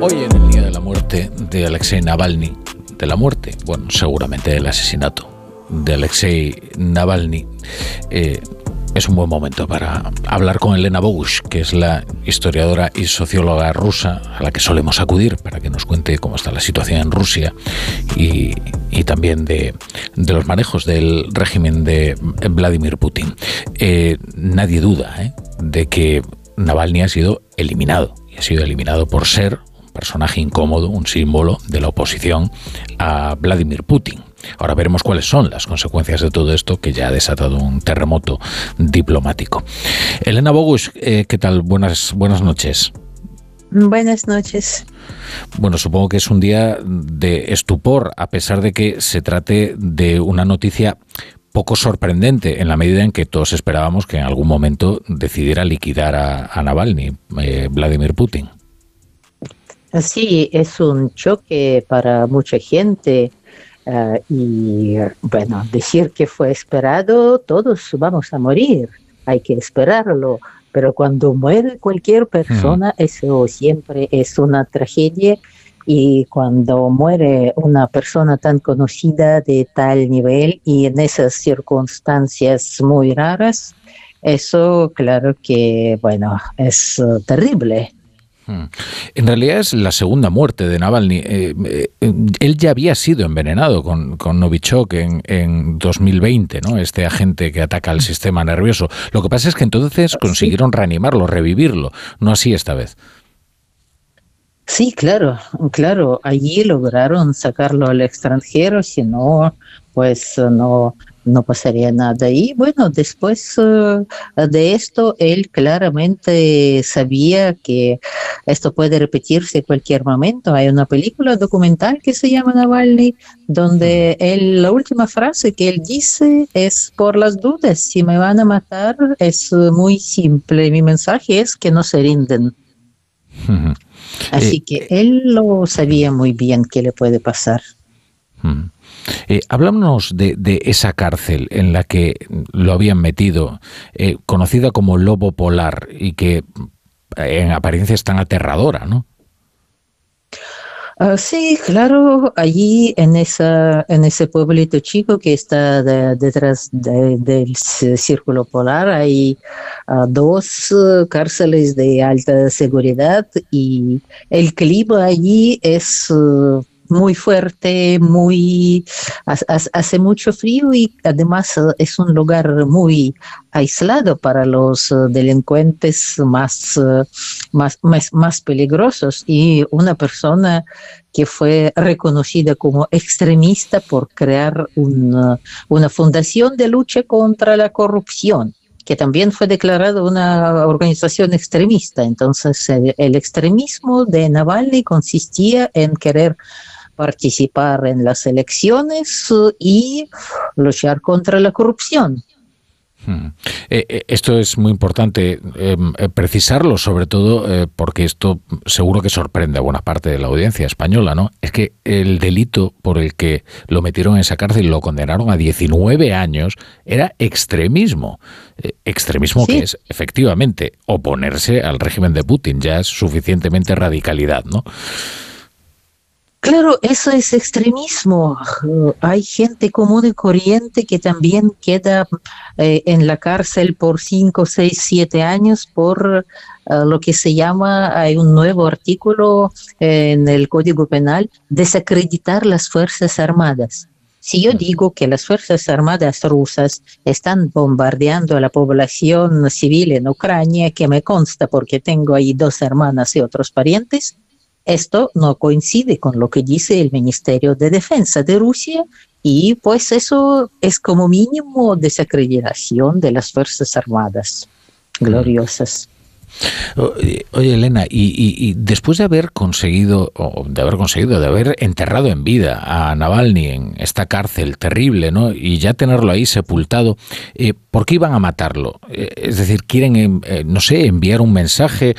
Hoy en el día de la muerte de Alexei Navalny, de la muerte, bueno, seguramente del asesinato de Alexei Navalny, eh, es un buen momento para hablar con Elena Bogush, que es la historiadora y socióloga rusa a la que solemos acudir para que nos cuente cómo está la situación en Rusia y, también de, los manejos del régimen de Vladimir Putin. Eh, nadie duda eh, de que Navalny ha sido eliminado y ha sido eliminado por ser un personaje incómodo, un símbolo de la oposición a Vladimir Putin. Ahora veremos cuáles son las consecuencias de todo esto que ya ha desatado un terremoto diplomático. Elena Bogus, eh, ¿qué tal? Buenas, buenas noches. Buenas noches. Bueno, supongo que es un día de estupor, a pesar de que se trate de una noticia poco sorprendente en la medida en que todos esperábamos que en algún momento decidiera liquidar a, Navalny, eh, Vladimir Putin. Sí, es un choque para mucha gente eh, y bueno, decir que fue esperado, todos vamos a morir, hay que esperarlo, pero cuando muere cualquier persona, eso siempre es una tragedia. Y cuando muere una persona tan conocida de tal nivel y en esas circunstancias muy raras, eso claro que, bueno, es terrible. Hmm. En realidad es la segunda muerte de Navalny. Eh, eh, él ya había sido envenenado con, con Novichok en, en, 2020, ¿no? Este agente que ataca al sistema nervioso. Lo que pasa es que entonces consiguieron reanimarlo, revivirlo. No así esta vez. Sí, claro, claro. Allí lograron sacarlo al extranjero, si no, pues no, no pasaría nada. Y bueno, después eh, de esto, él claramente sabía que esto puede repetirse en cualquier momento. Hay una película documental que se llama Navalny, donde él, la última frase que él dice es por las dudas, si me van a matar, es muy simple. Mi mensaje es que no se rinden. Así eh, que él lo sabía muy bien qué le puede pasar. Eh, háblanos de, esa cárcel en la que lo habían metido, eh, conocida como Lobo Polar y que en apariencia es tan aterradora, ¿no? Ah, sí, claro, allí en, en ese pueblito chico que está detrás del círculo polar hay ah, dos uh, cárceles de alta seguridad y el clima allí es... Muy fuerte, muy hace mucho frío y además eh, es un lugar muy aislado para los eh, delincuentes más, eh, más, más, peligrosos y una persona que fue reconocida como extremista por crear una, una fundación de lucha contra la corrupción que también fue declarada una organización extremista. Entonces, el, extremismo de Navalny consistía en querer participar en las elecciones uh, y luchar contra la corrupción. Hmm. Eh, eh, esto es muy importante em, eh, precisarlo, sobre todo porque esto seguro que sorprende a buena parte de la audiencia española, ¿no? Es que el delito por el que lo metieron en esa cárcel y lo condenaron a 19 años era extremismo. extremismo que es efectivamente oponerse al régimen de Putin, ya es suficientemente radicalidad, ¿no? Claro, eso es extremismo. hay gente común y corriente que también queda eh, en la cárcel por 5, 6, 7 años por eh, lo que se llama, hay un nuevo artículo en el Código Penal, desacreditar las Fuerzas Armadas. Si yo digo que las Fuerzas Armadas rusas están bombardeando a la población civil en Ucrania, que me consta porque tengo ahí dos hermanas y otros parientes, esto no coincide con lo que dice el Ministerio de Defensa de Rusia y pues eso es como mínimo desacreditación de las Fuerzas Armadas gloriosas. Oye, Elena, y, después de haber conseguido, de haber conseguido, de haber enterrado en vida a Navalny en esta cárcel terrible, ¿no? Y ya tenerlo ahí sepultado, eh, ¿por qué iban a matarlo? Eh, es decir, quieren, eh, no sé, enviar un mensaje,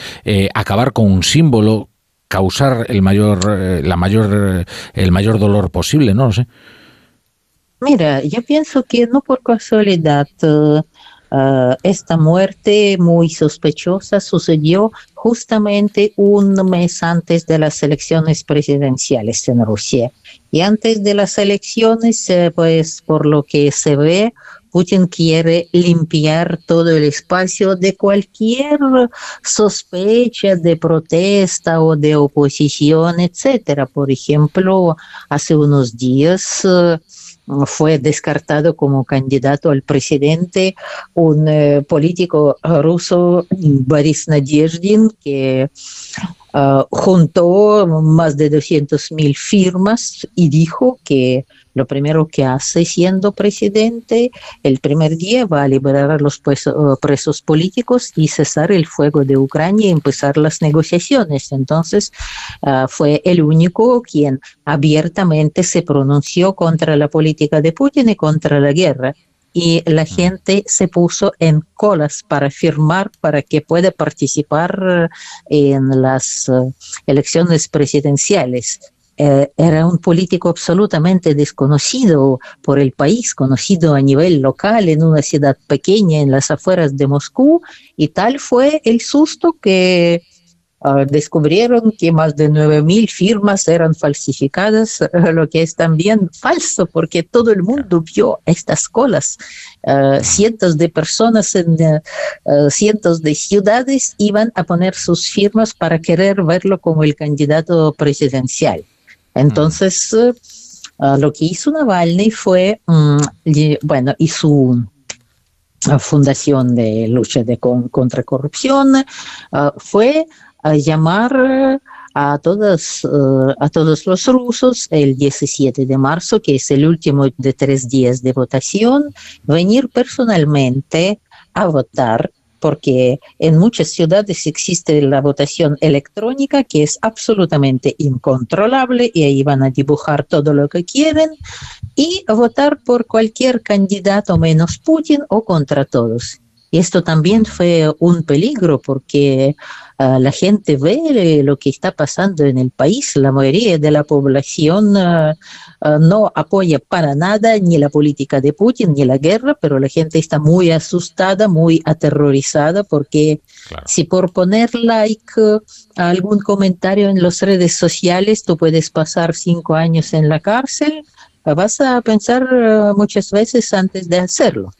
acabar con un símbolo causar el mayor, eh, la mayor, el mayor dolor posible, no lo sé. Mira, yo pienso que no por casualidad uh, esta muerte muy sospechosa sucedió justamente un mes antes de las elecciones presidenciales en Rusia. Y antes de las elecciones, eh, pues por lo que se ve, Putin quiere limpiar todo el espacio de cualquier sospecha de protesta o de oposición, etcétera. Por ejemplo, hace unos días uh, fue descartado como candidato al presidente un eh, político ruso, Boris Nadezhdin, que uh, juntó más de 200 mil firmas y dijo que lo primero que hace siendo presidente, el primer día va a liberar a los presos, presos políticos y cesar el fuego de Ucrania y empezar las negociaciones. Entonces, uh, fue el único quien abiertamente se pronunció contra la política de Putin y contra la guerra y la gente se puso en colas para firmar para que pueda participar en las uh, elecciones presidenciales. Eh, era un político absolutamente desconocido por el país, conocido a nivel local en una ciudad pequeña en las afueras de Moscú, y tal fue el susto que descubrieron que más de 9.000 firmas eran falsificadas, lo que es también falso, porque todo el mundo vio estas colas. Uh, cientos de personas en uh, cientos de ciudades iban a poner sus firmas para querer verlo como el candidato presidencial. Entonces, uh, lo que hizo Navalny fue, um, bueno, y su fundación de lucha de con, contra corrupción fue llamar a todos, uh, a todos los rusos el 17 de marzo, que es el último de tres días de votación, venir personalmente a votar porque en muchas ciudades existe la votación electrónica que es absolutamente incontrolable y ahí van a dibujar todo lo que quieren y votar por cualquier candidato menos Putin o contra todos. Y esto también fue un peligro porque uh, la gente ve lo que está pasando en el país. La mayoría de la población uh, uh, no apoya para nada ni la política de Putin ni la guerra, pero la gente está muy asustada, muy aterrorizada porque claro. si por poner like a algún comentario en las redes sociales tú puedes pasar cinco años en la cárcel, vas a pensar muchas veces antes de hacerlo.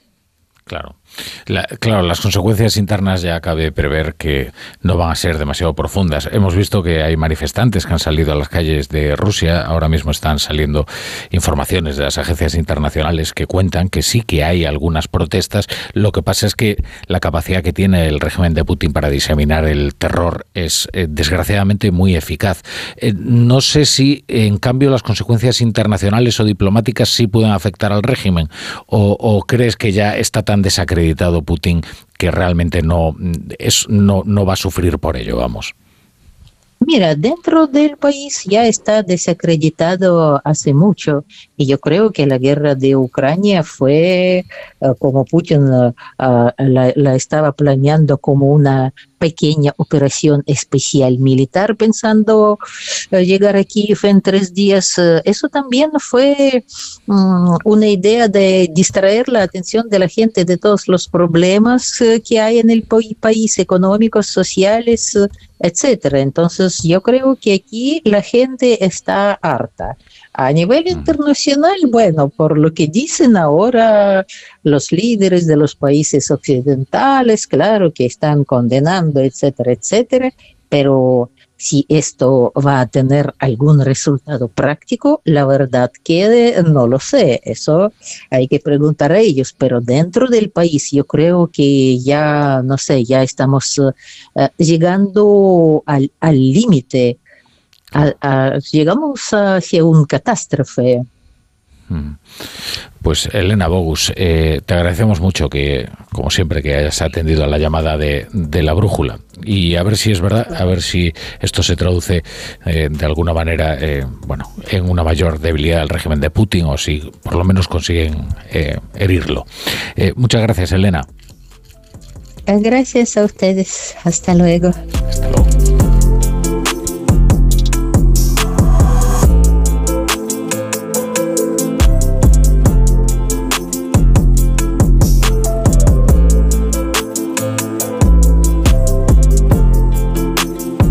Claro. La, claro, las consecuencias internas ya cabe prever que no van a ser demasiado profundas. Hemos visto que hay manifestantes que han salido a las calles de Rusia. Ahora mismo están saliendo informaciones de las agencias internacionales que cuentan que sí que hay algunas protestas. Lo que pasa es que la capacidad que tiene el régimen de Putin para diseminar el terror es eh, desgraciadamente muy eficaz. Eh, no sé si, en cambio, las consecuencias internacionales o diplomáticas sí pueden afectar al régimen o, o crees que ya está tan desacreditado acreditado Putin que realmente no, es, no, no va a sufrir por ello, vamos. Mira, dentro del país ya está desacreditado hace mucho y yo creo que la guerra de Ucrania fue uh, como Putin la, la, estaba planeando como una pequeña operación especial militar pensando uh, llegar a Kiev en tres días. eso también fue um, una idea de distraer la atención de la gente de todos los problemas que hay en el país, económicos, sociales, etcétera. Entonces, yo creo que aquí la gente está harta. A nivel internacional, bueno, por lo que dicen ahora los líderes de los países occidentales, claro que están condenando, etcétera, etcétera, pero si esto va a tener algún resultado práctico, la verdad que no lo sé, eso hay que preguntar a ellos, pero dentro del país yo creo que ya, no sé, ya estamos uh, llegando al límite, llegamos hacia un catástrofe. Hmm. Pues Elena Bogus, eh, te agradecemos mucho que, como siempre, que hayas atendido a la llamada de, de, la brújula. Y a ver si es verdad, a ver si esto se traduce eh, de alguna manera eh, bueno, en una mayor debilidad del régimen de Putin o si por lo menos consiguen eh, herirlo. muchas gracias, Elena. Gracias a ustedes. Hasta luego.